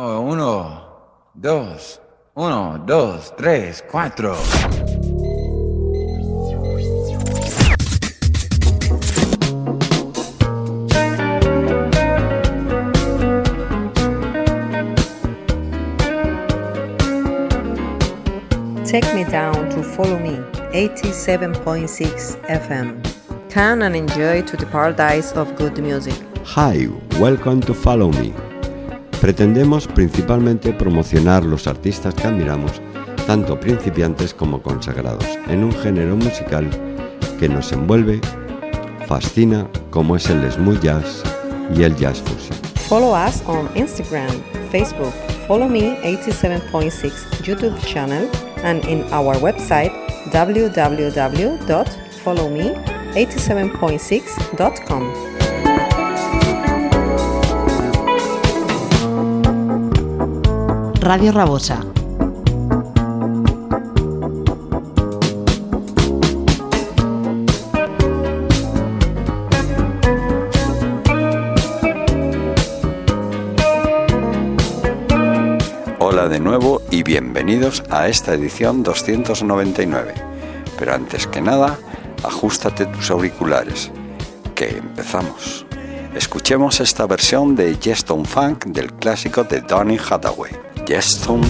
Oh, uno, dos, uno, dos, tres, cuatro. Take me down to follow me, 87.6 FM. Come and enjoy to the paradise of good music. Hi, welcome to Follow Me. Pretendemos principalmente promocionar los artistas que admiramos, tanto principiantes como consagrados, en un género musical que nos envuelve, fascina, como es el smooth jazz y el jazz fusion. Follow us on Instagram, Facebook, Follow Me 87.6 YouTube channel, and in our website www.followme87.6.com. Radio Rabosa. Hola de nuevo y bienvenidos a esta edición 299. Pero antes que nada, ajustate tus auriculares, que empezamos. Escuchemos esta versión de Jeston Funk del clásico de Donny Hathaway. Jeston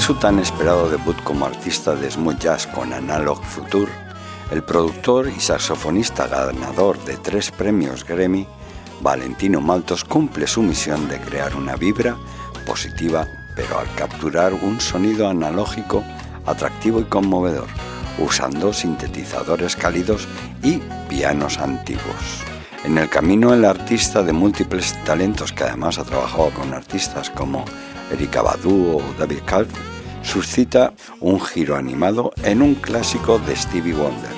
su tan esperado debut como artista de smooth jazz con Analog Future, el productor y saxofonista ganador de tres premios Grammy, Valentino Maltos cumple su misión de crear una vibra positiva, pero al capturar un sonido analógico atractivo y conmovedor, usando sintetizadores cálidos y pianos antiguos. En el camino el artista de múltiples talentos que además ha trabajado con artistas como Erika Badu o David Calv, suscita un giro animado en un clásico de Stevie Wonder,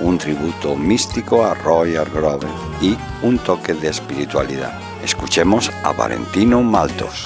un tributo místico a Roy Hargrove y un toque de espiritualidad. Escuchemos a Valentino Maltos.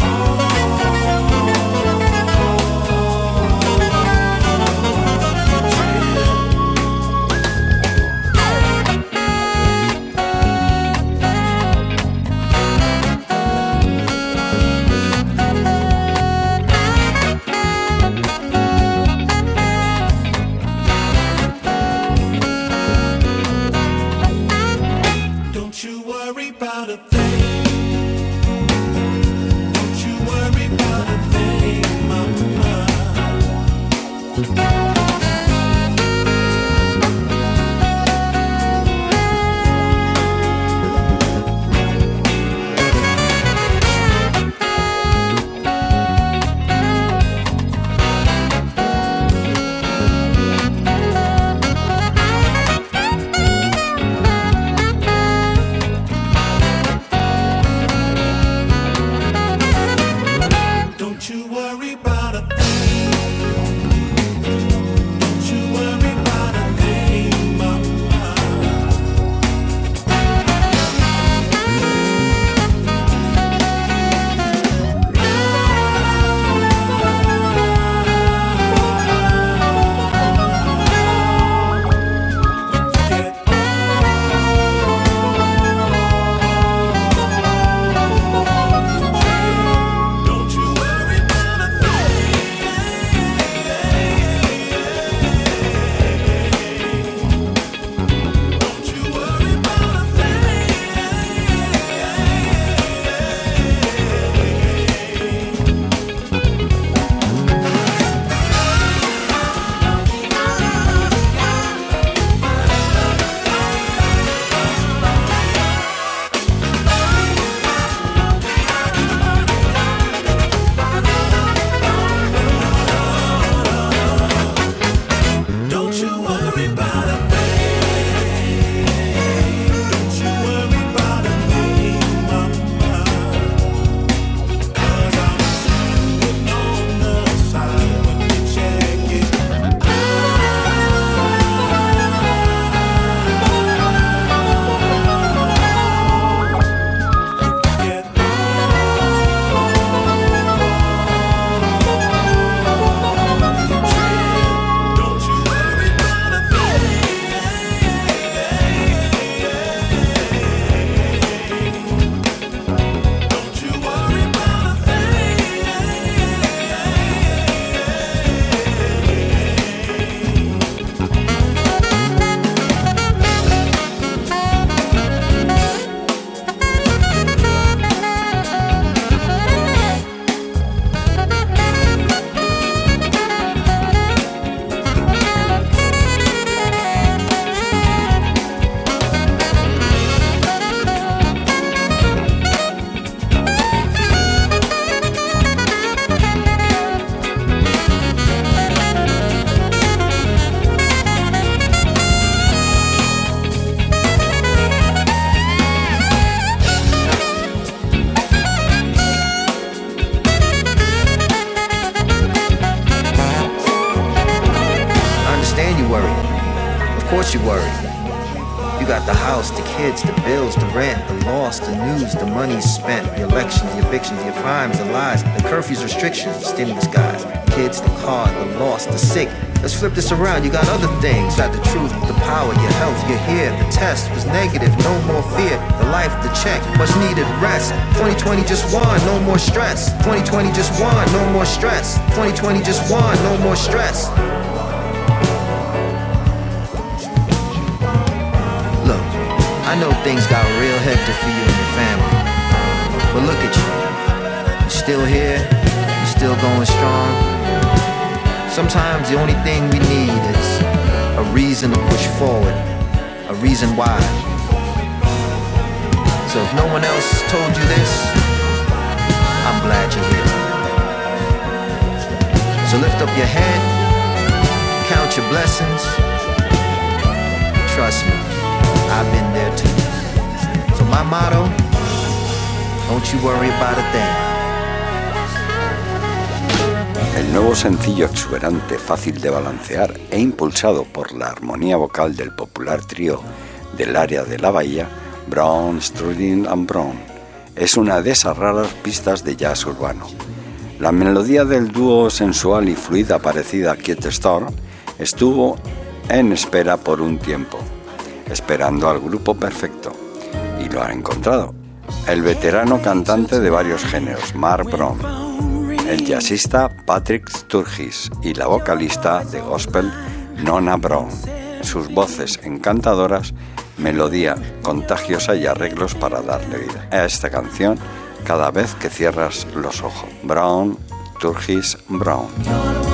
Stress. 2020 just won, no more stress. 2020 just won, no more stress. Look, I know things got real hectic for you and your family. But look at you. You're still here, you're still going strong. Sometimes the only thing we need is a reason to push forward, a reason why. So if no one else told you this, glad you're here. So lift up your head, count your blessings. Trust me, I've been there too. So my motto, don't you worry about a thing. El nuevo sencillo exuberante, fácil de balancear e impulsado por la armonía vocal del popular trío del área de la bahía, Brown, Strudin and Brown, es una de esas raras pistas de jazz urbano. La melodía del dúo sensual y fluida parecida a Quiet Storm estuvo en espera por un tiempo, esperando al grupo perfecto, y lo ha encontrado. El veterano cantante de varios géneros, Mark Brown el jazzista Patrick Sturgis y la vocalista de gospel Nona Brown. Sus voces encantadoras, melodía contagiosa y arreglos para darle vida a esta canción cada vez que cierras los ojos. Brown, Turgis, Brown.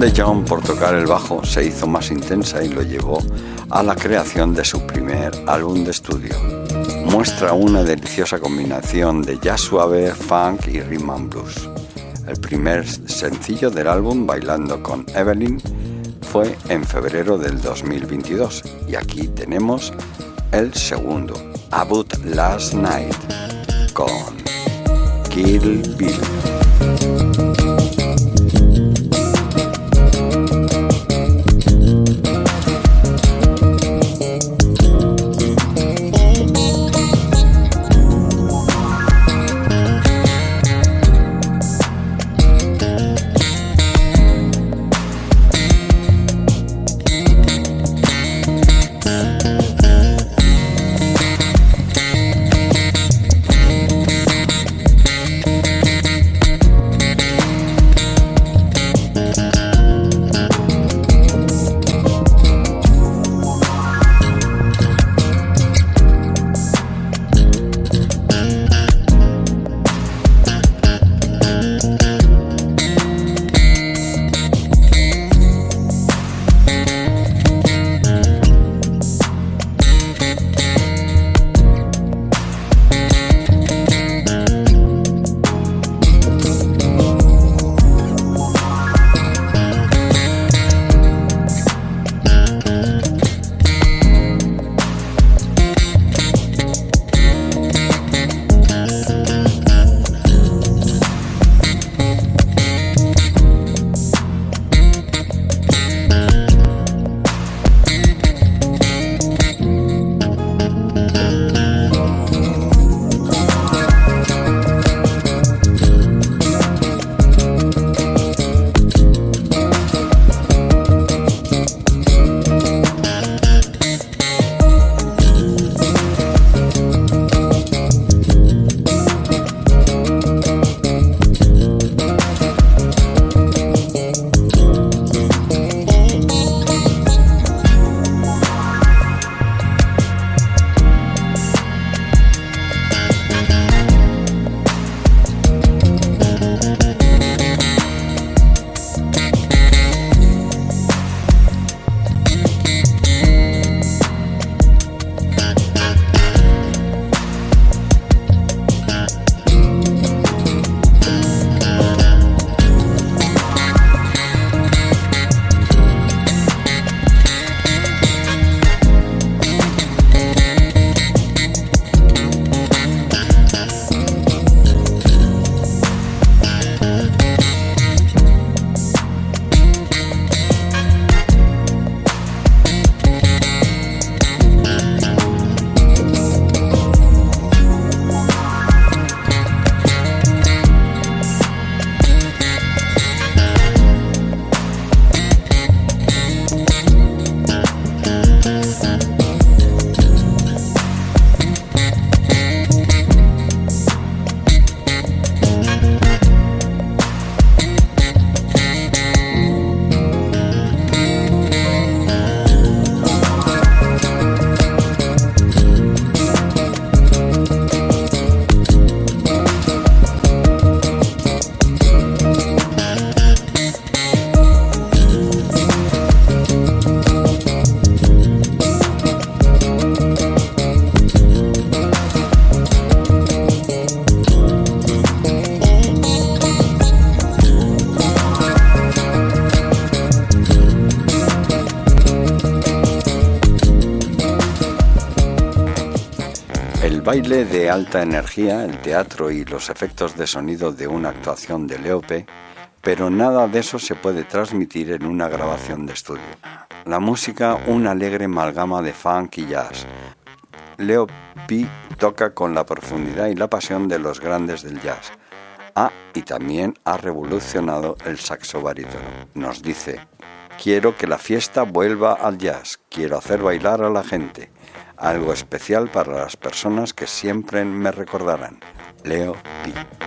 de John por tocar el bajo se hizo más intensa y lo llevó a la creación de su primer álbum de estudio. Muestra una deliciosa combinación de jazz suave, funk y rhythm and blues. El primer sencillo del álbum, Bailando con Evelyn, fue en febrero del 2022 y aquí tenemos el segundo, About Last Night, con Kill Bill. Baile de alta energía, el teatro y los efectos de sonido de una actuación de Leope, pero nada de eso se puede transmitir en una grabación de estudio. La música, una alegre amalgama de funk y jazz. Leo P toca con la profundidad y la pasión de los grandes del jazz. Ah, y también ha revolucionado el saxo barítono. Nos dice, quiero que la fiesta vuelva al jazz, quiero hacer bailar a la gente algo especial para las personas que siempre me recordarán. Leo Pi.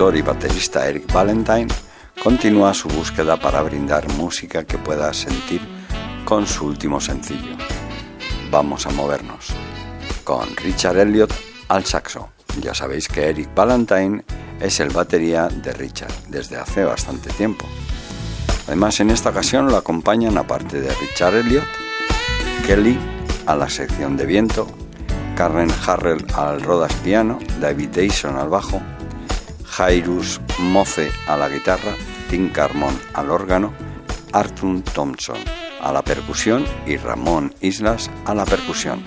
Y baterista Eric Valentine continúa su búsqueda para brindar música que pueda sentir con su último sencillo. Vamos a movernos. Con Richard Elliot al saxo. Ya sabéis que Eric Valentine es el batería de Richard desde hace bastante tiempo. Además, en esta ocasión lo acompañan, aparte de Richard Elliot, Kelly a la sección de viento, Karen Harrell al rodas piano, David Dyson al bajo, Jairus Moce a la guitarra, Tim Carmon al órgano, Arthur Thompson a la percusión y Ramón Islas a la percusión.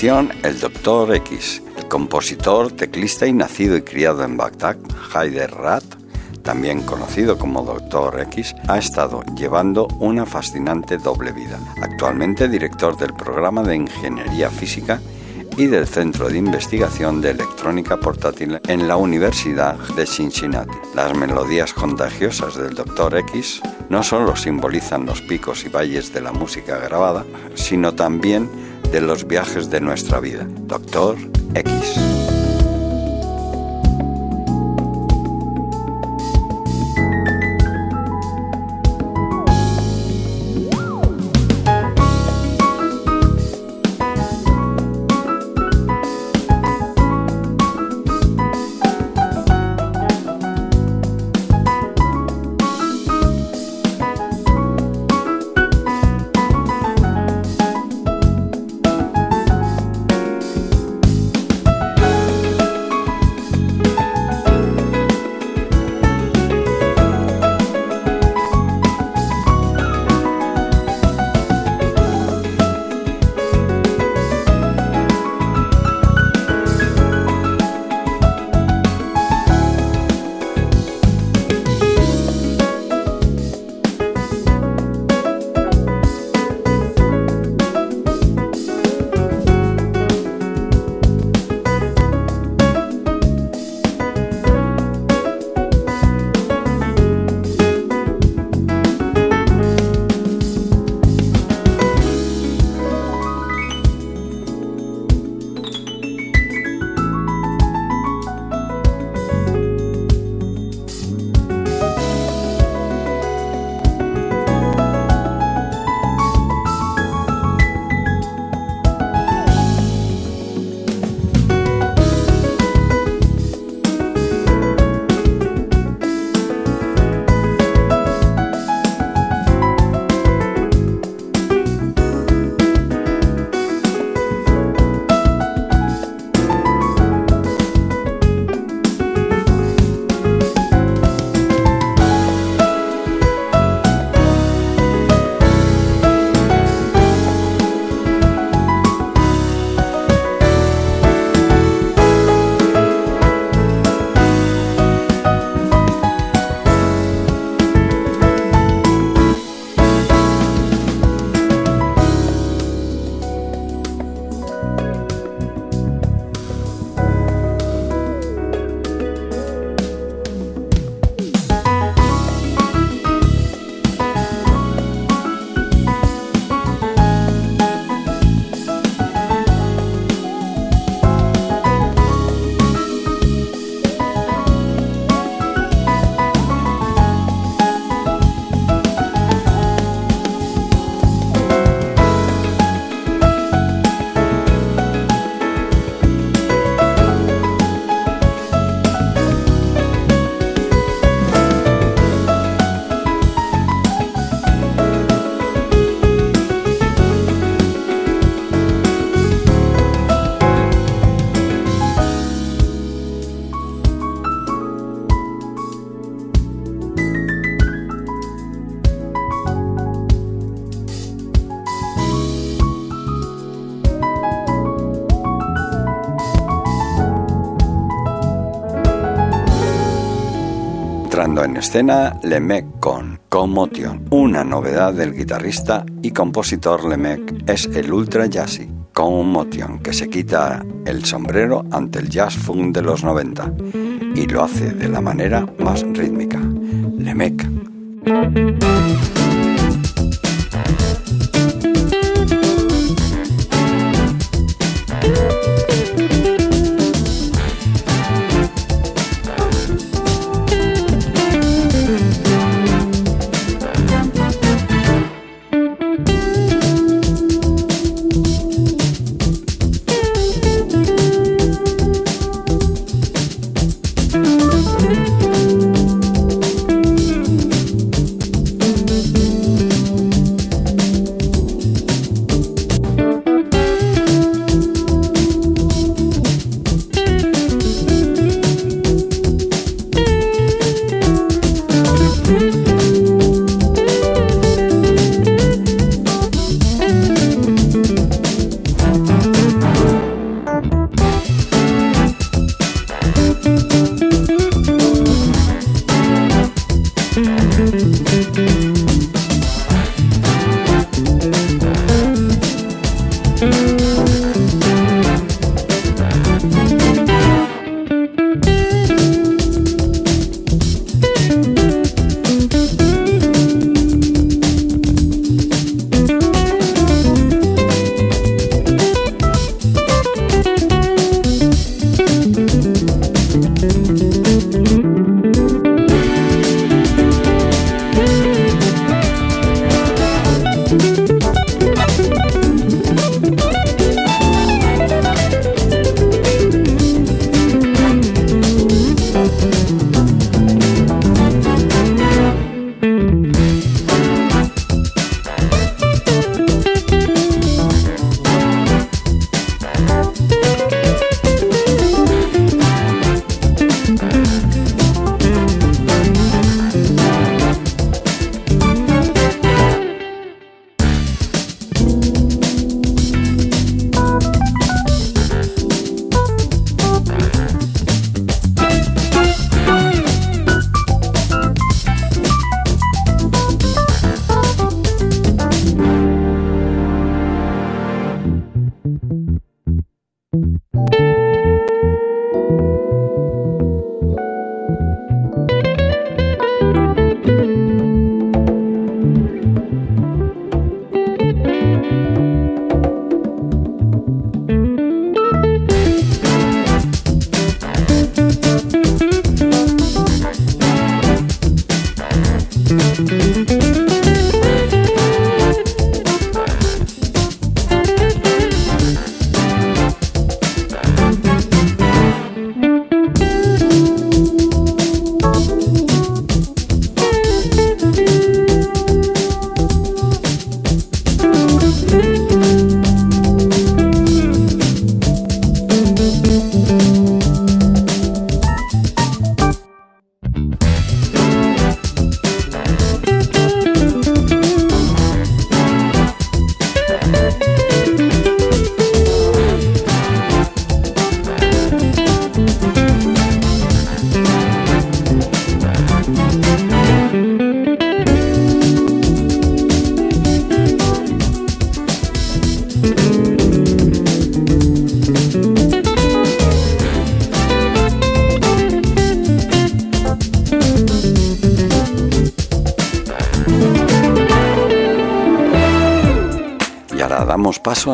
El Dr. X, el compositor, teclista y nacido y criado en Bagdad, Haider Rat, también conocido como Dr. X, ha estado llevando una fascinante doble vida. Actualmente director del programa de Ingeniería Física y del Centro de Investigación de Electrónica Portátil en la Universidad de Cincinnati. Las melodías contagiosas del Dr. X no solo simbolizan los picos y valles de la música grabada, sino también de los viajes de nuestra vida. Dr. en escena Lemec con Commotion. Una novedad del guitarrista y compositor Lemec es el ultra jazzy Commotion, que se quita el sombrero ante el jazz funk de los 90 y lo hace de la manera más rítmica. Lemec.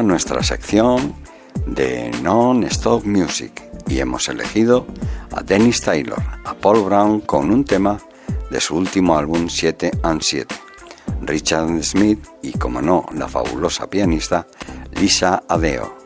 Nuestra sección de Non-Stop Music y hemos elegido a Dennis Taylor, a Paul Brown con un tema de su último álbum 7 and 7, Richard Smith y, como no, la fabulosa pianista Lisa Adeo.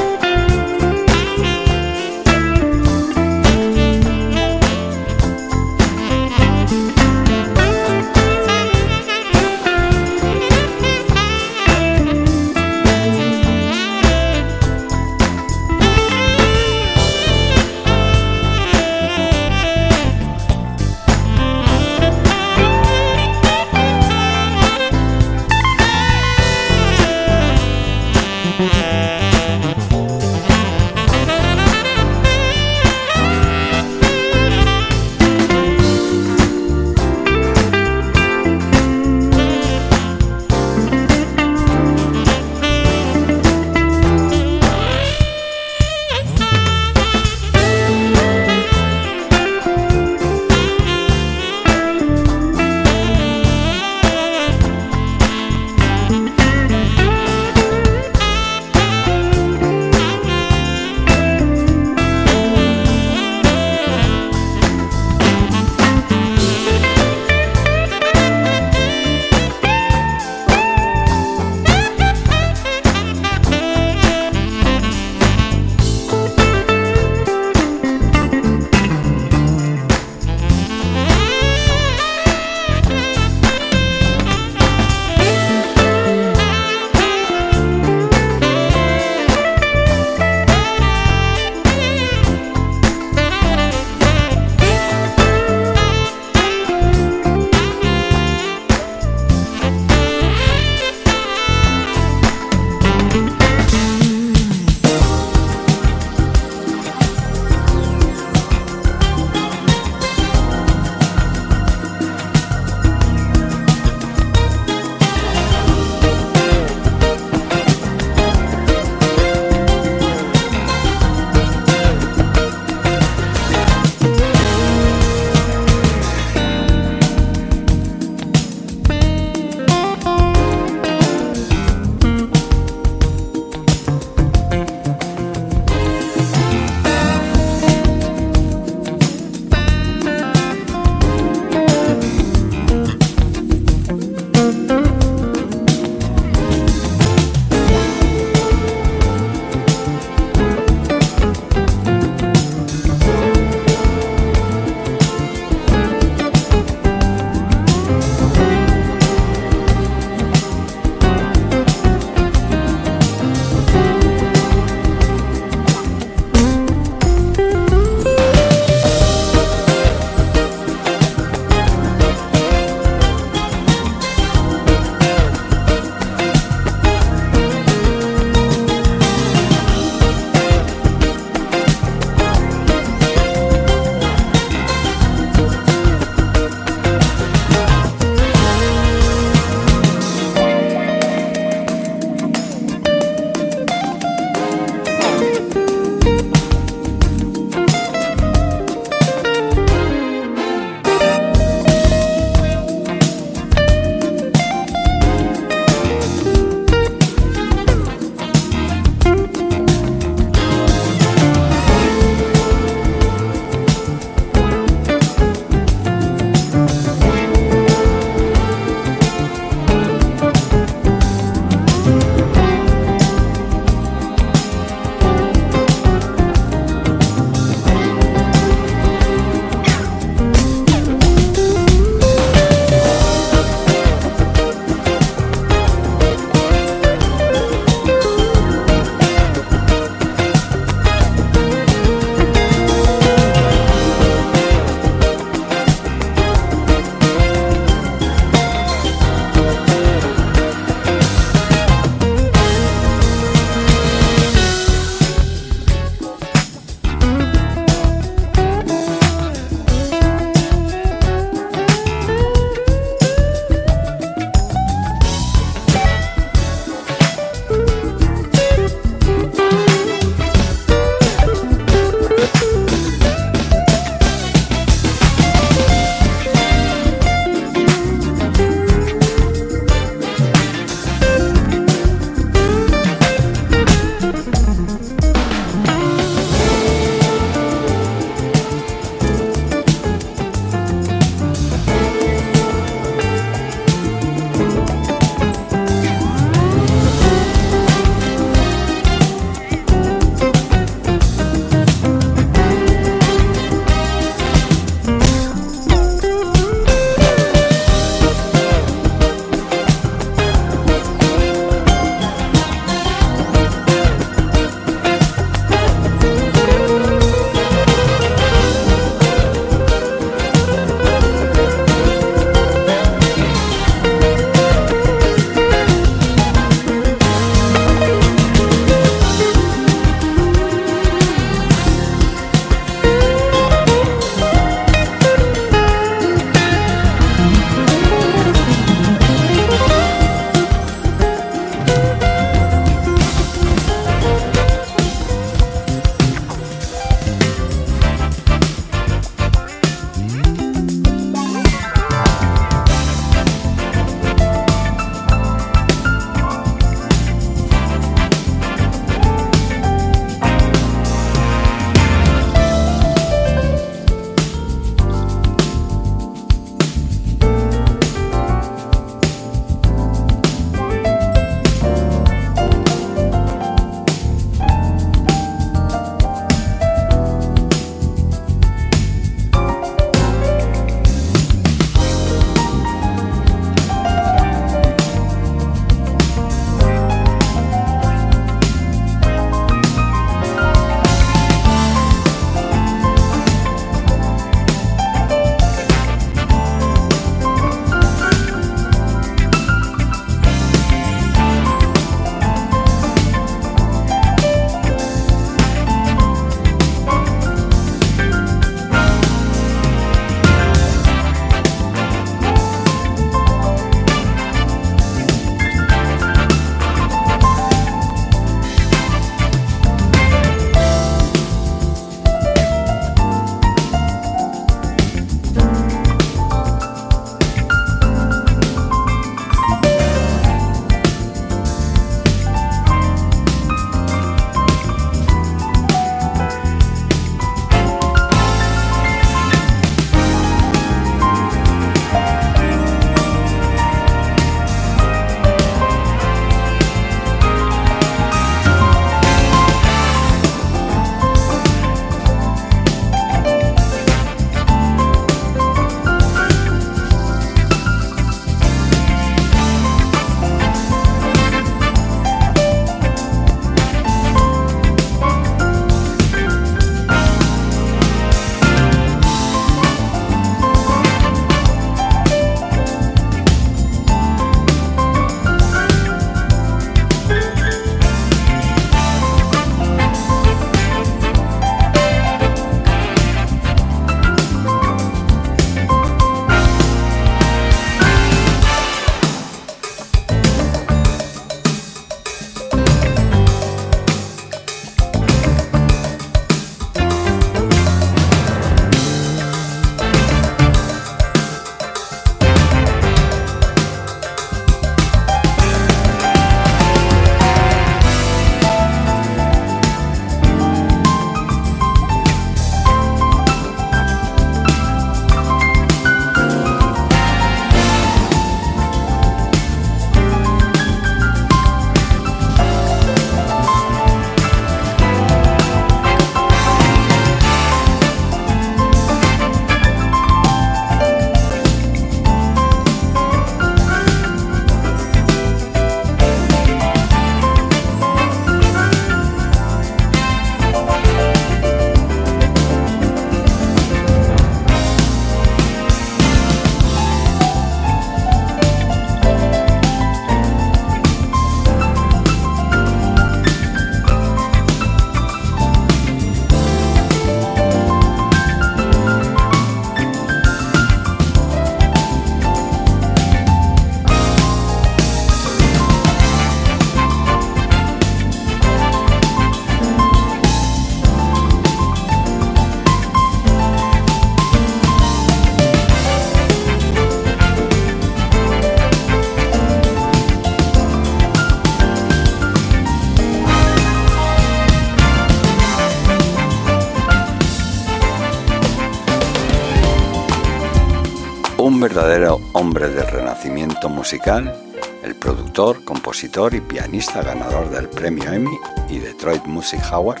Un verdadero hombre del renacimiento musical, el productor, compositor y pianista ganador del premio Emmy y Detroit Music Award,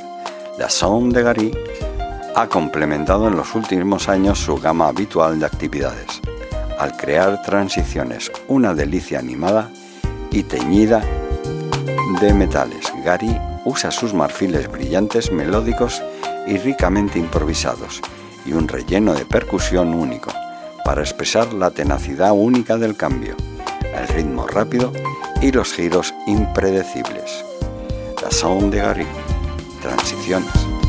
la Sound de Gary, ha complementado en los últimos años su gama habitual de actividades, al crear transiciones, una delicia animada y teñida de metales. Gary usa sus marfiles brillantes, melódicos y ricamente improvisados, y un relleno de percusión único, para expresar la tenacidad única del cambio, el ritmo rápido y los giros impredecibles. La sound de Gary, transiciones.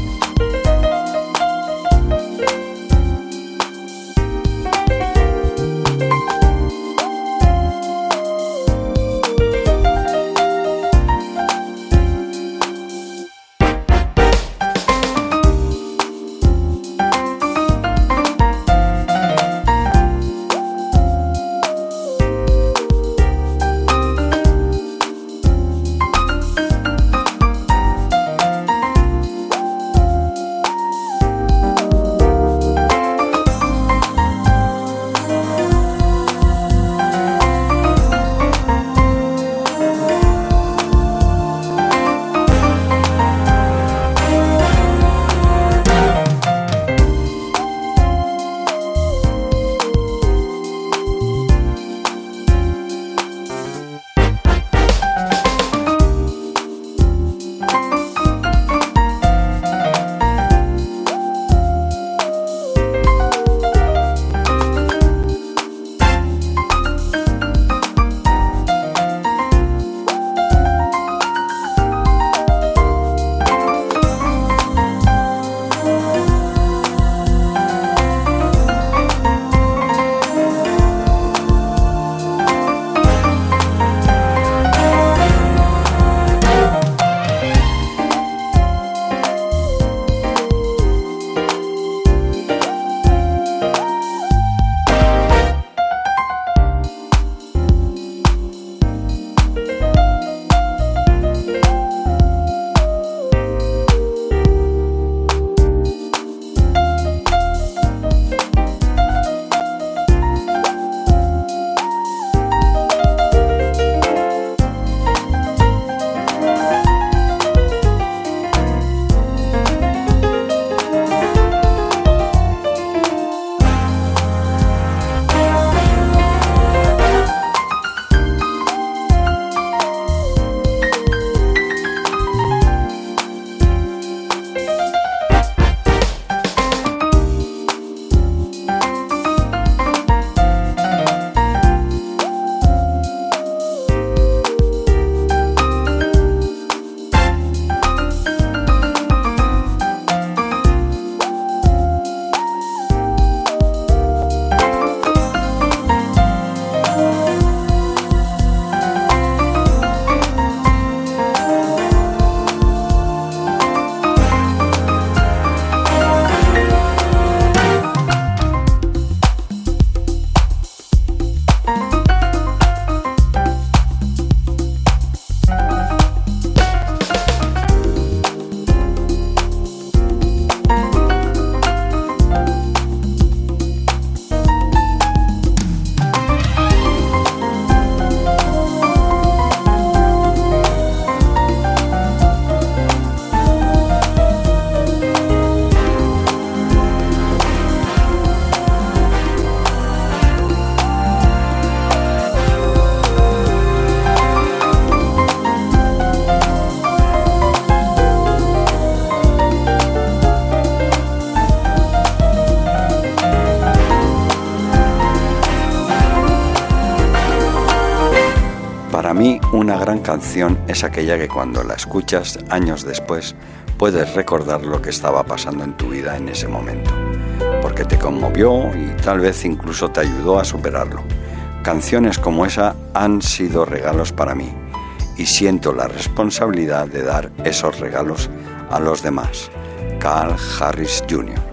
Canción es aquella que cuando la escuchas años después puedes recordar lo que estaba pasando en tu vida en ese momento, porque te conmovió y tal vez incluso te ayudó a superarlo. Canciones como esa han sido regalos para mí y siento la responsabilidad de dar esos regalos a los demás. Carl Harris Jr.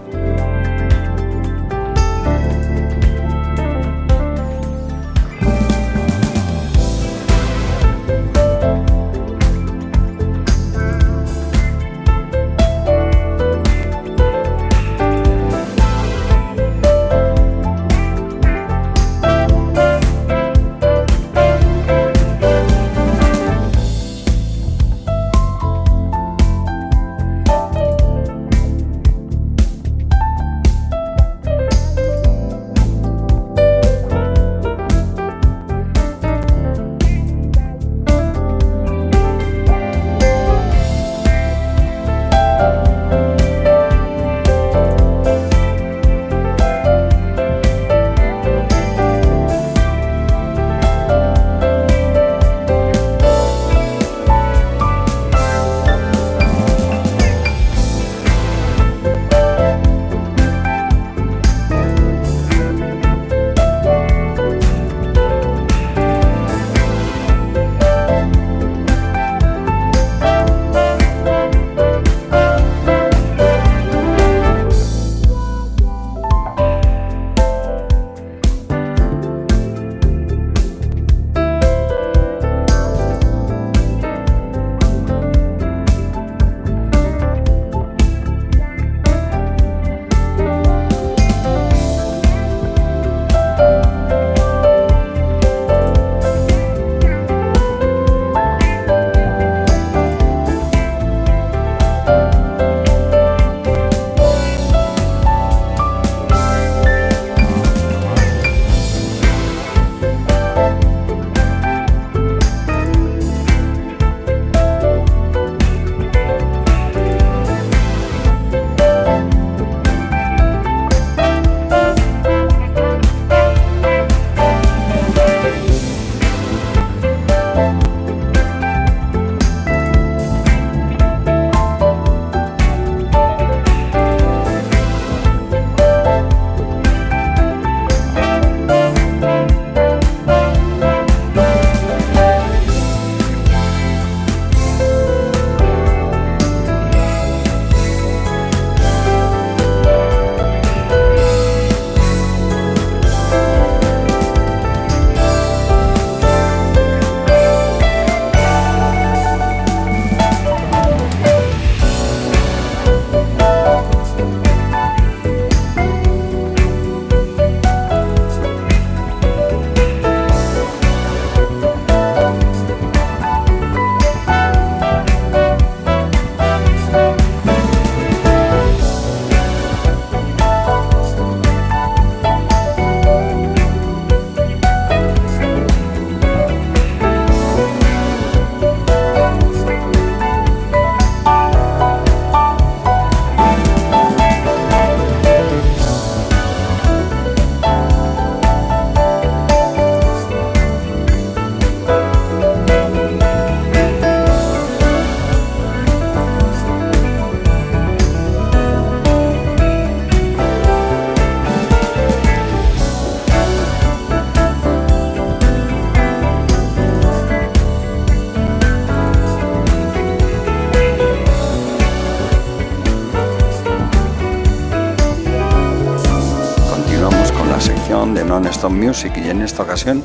Non-Stop Music y en esta ocasión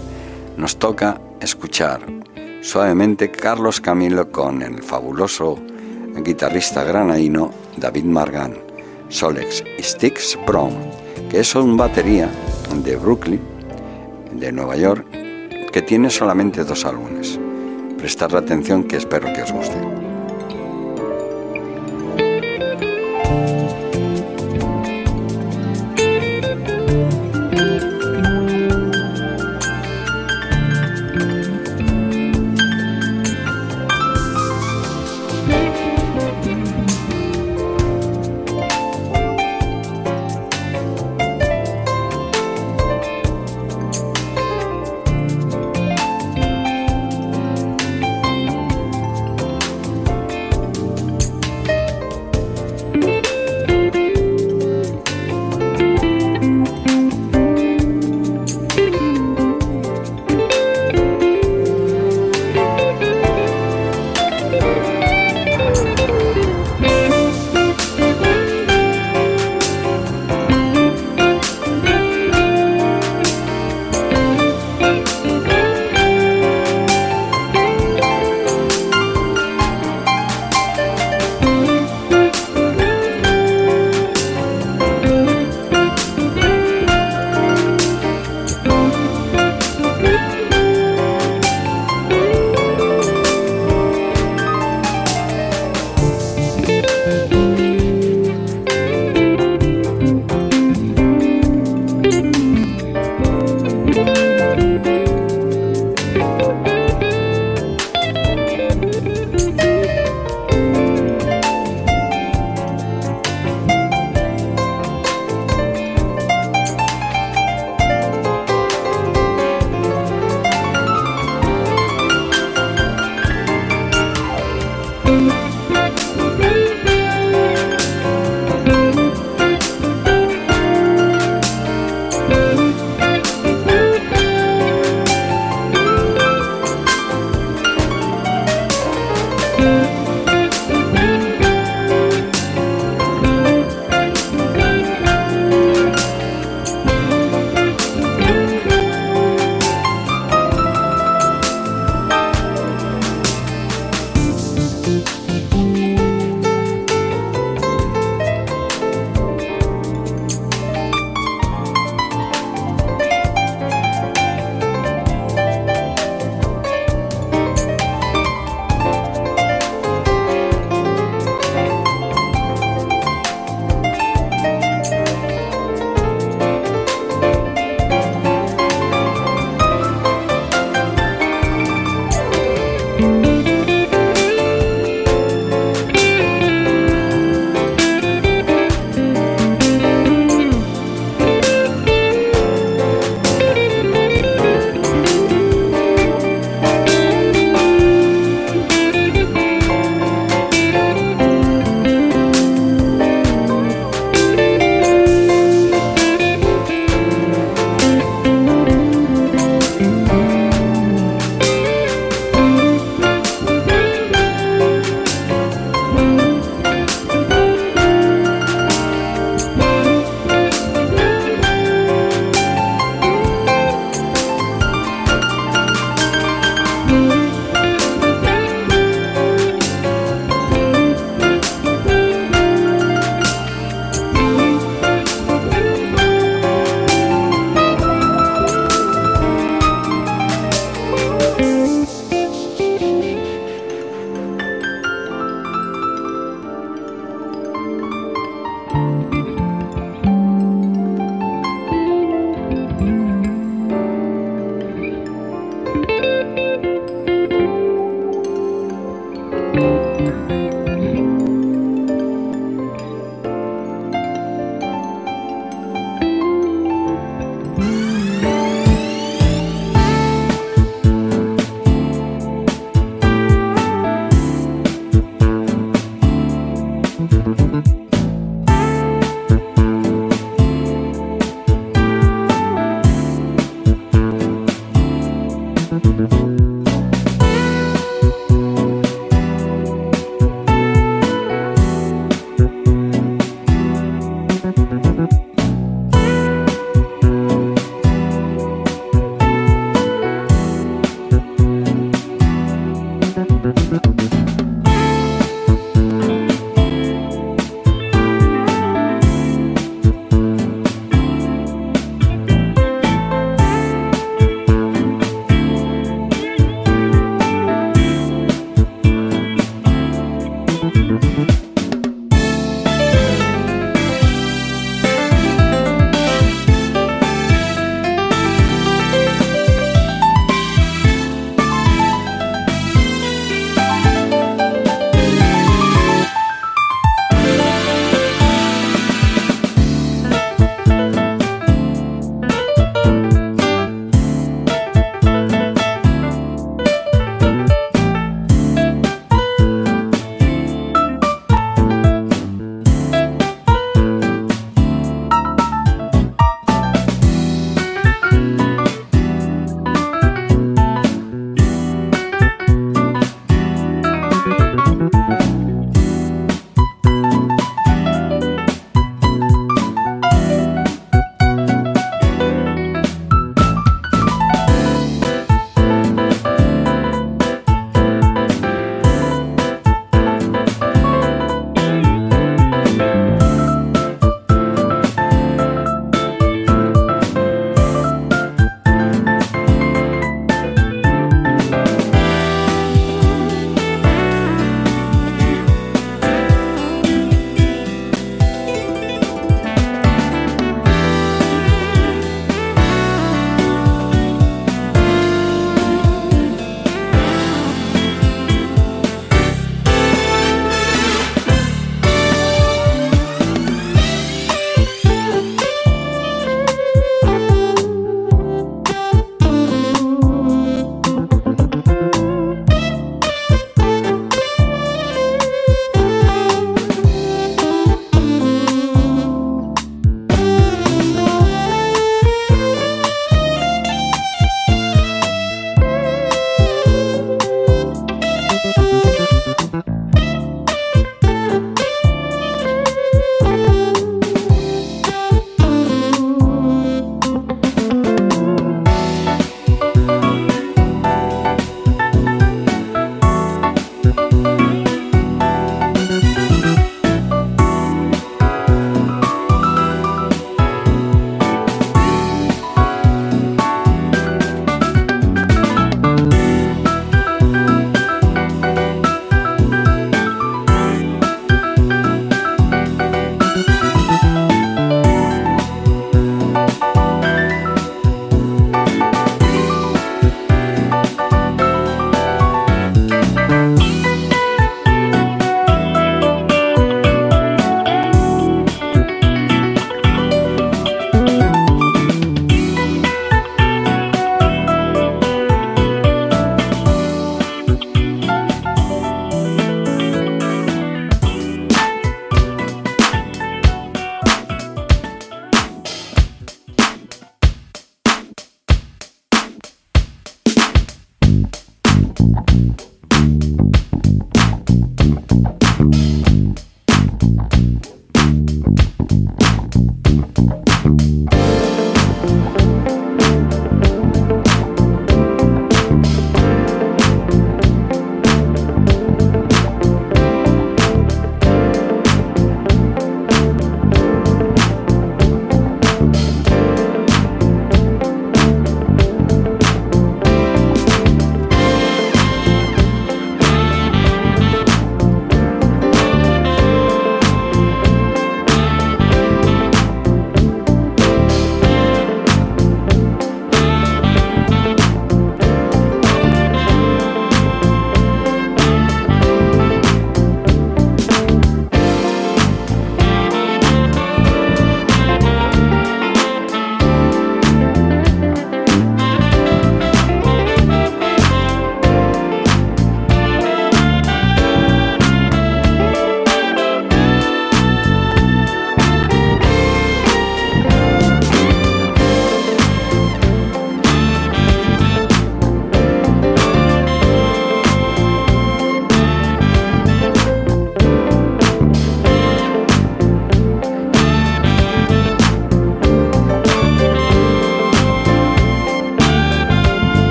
nos toca escuchar suavemente Carlos Camilo con el fabuloso guitarrista granadino David Margan, Solex Sticks Prom, que es un batería de Brooklyn, de Nueva York, que tiene solamente dos álbumes. Prestar la atención que espero que os guste.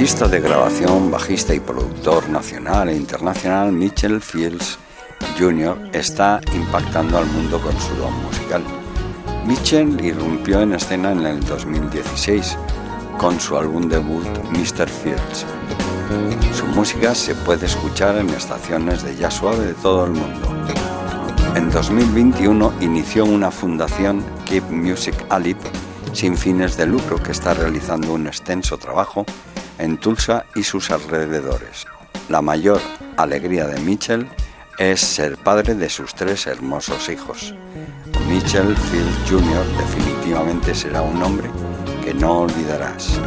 Artista de grabación, bajista y productor nacional e internacional Mitchell Fields Jr. está impactando al mundo con su don musical. Mitchell irrumpió en escena en el 2016 con su álbum debut Mr. Fields. Su música se puede escuchar en estaciones de jazz suave de todo el mundo. En 2021 inició una fundación Keep Music Alive sin fines de lucro que está realizando un extenso trabajo en Tulsa y sus alrededores. La mayor alegría de Mitchell es ser padre de sus tres hermosos hijos. Mitchell Field Jr. definitivamente será un hombre que no olvidarás.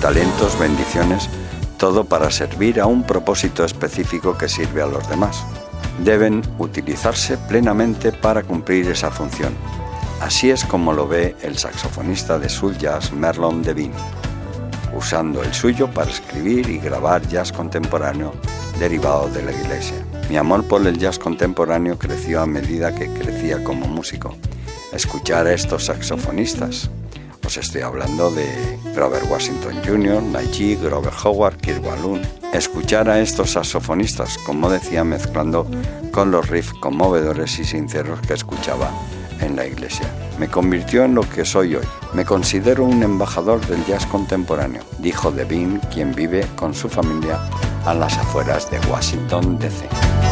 Talentos, bendiciones, todo para servir a un propósito específico que sirve a los demás. Deben utilizarse plenamente para cumplir esa función. Así es como lo ve el saxofonista de soul jazz Merlon Devine, usando el suyo para escribir y grabar jazz contemporáneo derivado de la iglesia. Mi amor por el jazz contemporáneo creció a medida que crecía como músico. Escuchar a estos saxofonistas, os estoy hablando de Robert Washington Jr., Najee, Grover Howard, Kirk Balloon. Escuchar a estos saxofonistas, como decía, mezclando con los riffs conmovedores y sinceros que escuchaba en la iglesia. Me convirtió en lo que soy hoy. Me considero un embajador del jazz contemporáneo, dijo Devine, quien vive con su familia a las afueras de Washington, D.C.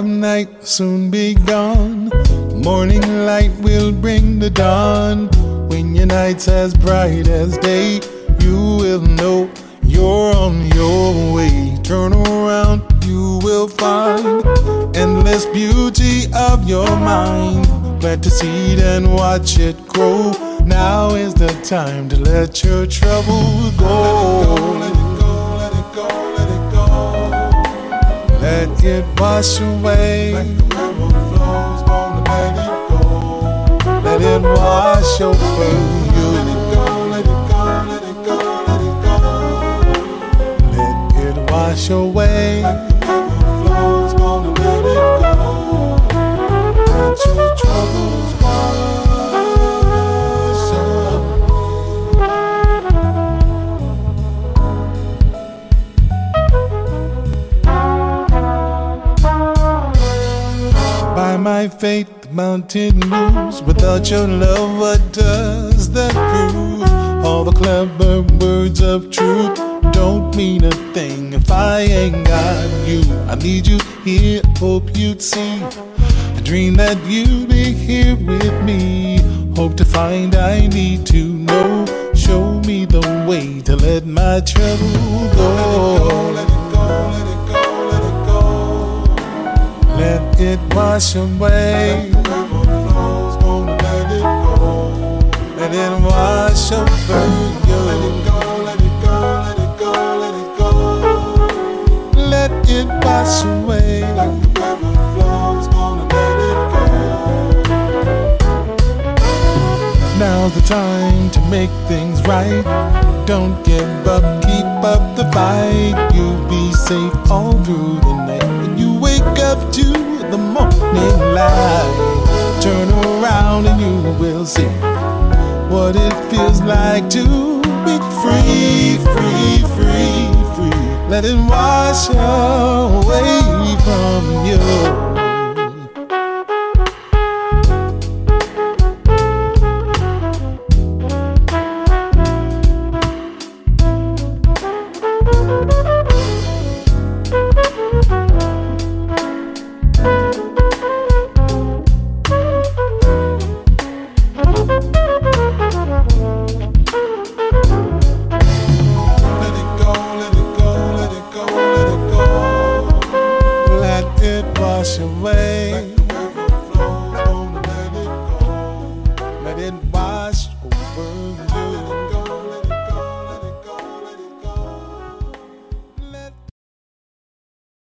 Of night soon be gone. Morning light will bring the dawn. When your night's as bright as day, you will know you're on your way. Turn around, you will find endless beauty of your mind. Plant a seed and watch it grow. Now is the time to let your troubles go. Let it wash away. Like the river flows, gonna let it go. Let it wash over you. Let it go, let it go, let it go, let it go. Let it wash away. My fate, the mountain moves. Without your love, what does that prove? All the clever words of truth don't mean a thing if I ain't got you. I need you here, hope you'd see. I dream that you'd be here with me. Hope to find I need to know. Show me me the way to let my trouble go. Let it go, let it go, let it go, let it wash away. Let it wash over. Let it go, let it go, let it go, let it go. Let it wash away. Now's the time to make things right. Don't give up, keep up the fight. You'll be safe all through the night. To the morning light, turn around and you will see what it feels like to be free, free, free, free. Let it wash away from you.